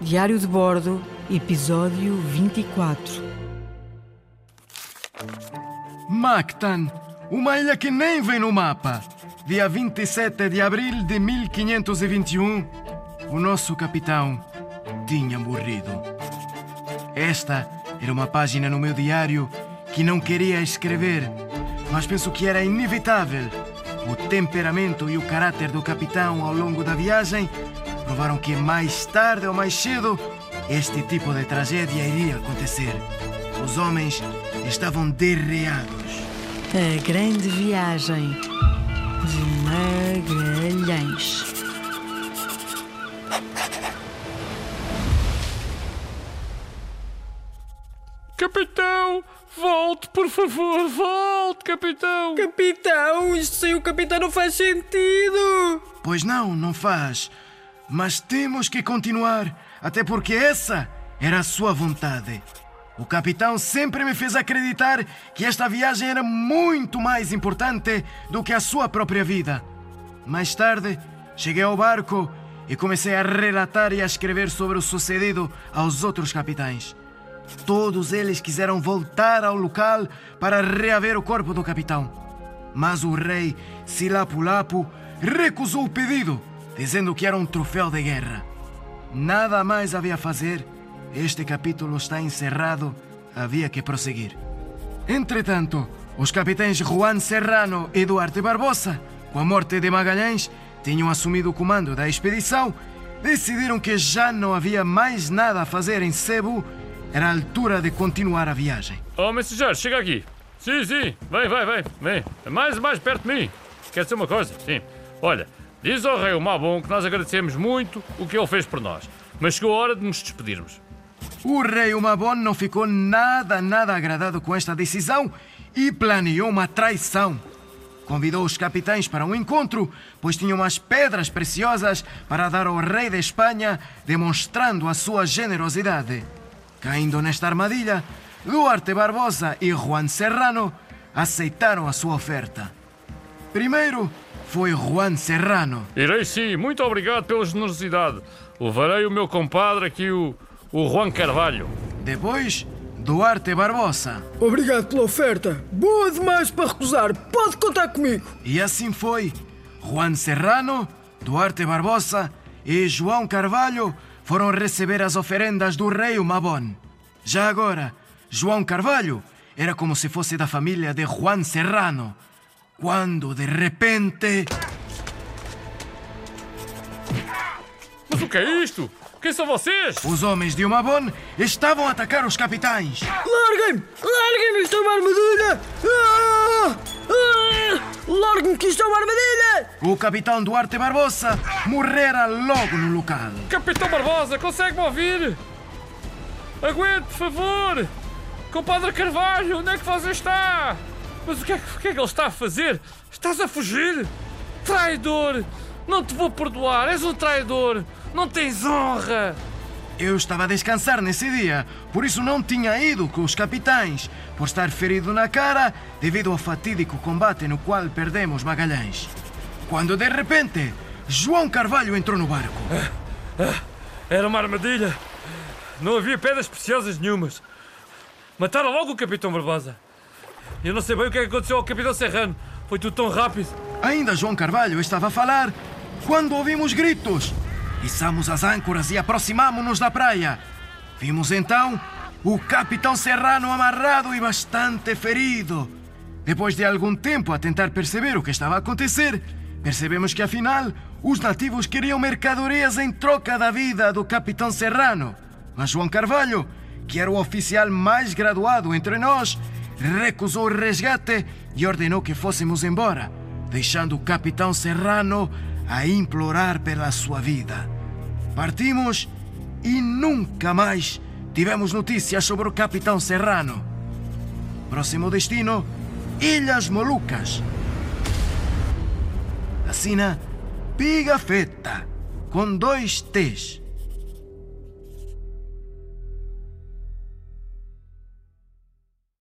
Diário de Bordo, episódio 24. Mactan, uma ilha que nem vem no mapa. Dia 27 de abril de 1521, o nosso capitão tinha morrido. Esta era uma página no meu diário que não queria escrever, mas penso que era inevitável. O temperamento e o caráter do capitão ao longo da viagem provaram que mais tarde ou mais cedo este tipo de tragédia iria acontecer. Os homens estavam derreados. A grande viagem de Magalhães. Capitão, volte, por favor, volte, capitão. Capitão, isto sem o capitão não faz sentido. Pois não, não faz. Mas temos que continuar, até porque essa era a sua vontade. O capitão sempre me fez acreditar que esta viagem era muito mais importante do que a sua própria vida. Mais tarde, cheguei ao barco e comecei a relatar e a escrever sobre o sucedido aos outros capitães. Todos eles quiseram voltar ao local para reaver o corpo do capitão. Mas o rei Silapulapu recusou o pedido, dizendo que era um troféu de guerra. Nada mais havia a fazer. Este capítulo está encerrado. Havia que prosseguir. Entretanto, os capitães Juan Serrano e Duarte Barbosa, com a morte de Magalhães, tinham assumido o comando da expedição, decidiram que já não havia mais nada a fazer em Cebu era a altura de continuar a viagem. Oh, mensageiro, chega aqui. Sim, sim, vem, vem, vem, vem. Mais, mais perto de mim. Quer dizer uma coisa? Sim. Olha, diz ao rei o Mabon que nós agradecemos muito o que ele fez por nós, mas chegou a hora de nos despedirmos. O rei Umabon não ficou nada, nada agradado com esta decisão e planeou uma traição. Convidou os capitães para um encontro, pois tinham umas pedras preciosas para dar ao rei de Espanha, demonstrando a sua generosidade. Caindo nesta armadilha, Duarte Barbosa e Juan Serrano aceitaram a sua oferta. Primeiro foi Juan Serrano. Irei sim, muito obrigado pela generosidade. Levarei o meu compadre aqui, o, o Juan Carvalho. Depois, Duarte Barbosa. Obrigado pela oferta. Boa demais para recusar. Pode contar comigo. E assim foi. Juan Serrano, Duarte Barbosa e João Carvalho foram receber as oferendas do rei Mabon. Já agora, João Carvalho era como se fosse da família de Juan Serrano. Quando, de repente. Mas o que é isto? Quem são vocês? Os homens de Umabon estavam a atacar os capitães. Larguem-me! Larguem-me! Isto é uma armadilha! Ah! Ah! Larguem-me que isto é uma armadilha! O capitão Duarte Barbosa morrera logo no local. Capitão Barbosa, consegue-me ouvir? Aguente, por favor! Compadre Carvalho, onde é que você está? Mas o que, é, o que é que ele está a fazer? Estás a fugir? Traidor! Não te vou perdoar, és um traidor! Não tens honra! Eu estava a descansar nesse dia, por isso não tinha ido com os capitães, por estar ferido na cara devido ao fatídico combate no qual perdemos Magalhães. Quando de repente, João Carvalho entrou no barco. Era uma armadilha. Não havia pedras preciosas nenhumas. Mataram logo o Capitão Barbosa. Eu não sei bem o que é que aconteceu ao Capitão Serrano. Foi tudo tão rápido. Ainda João Carvalho estava a falar quando ouvimos gritos. Içamos as âncoras e aproximamo-nos da praia. Vimos então o capitão Serrano amarrado e bastante ferido. Depois de algum tempo a tentar perceber o que estava a acontecer, percebemos que afinal os nativos queriam mercadorias em troca da vida do capitão Serrano. Mas João Carvalho, que era o oficial mais graduado entre nós, recusou o resgate e ordenou que fôssemos embora, deixando o capitão Serrano a implorar pela sua vida. Partimos e nunca mais tivemos notícias sobre o capitão Serrano. Próximo destino: Ilhas Molucas. Assina Pigafetta, com dois T's.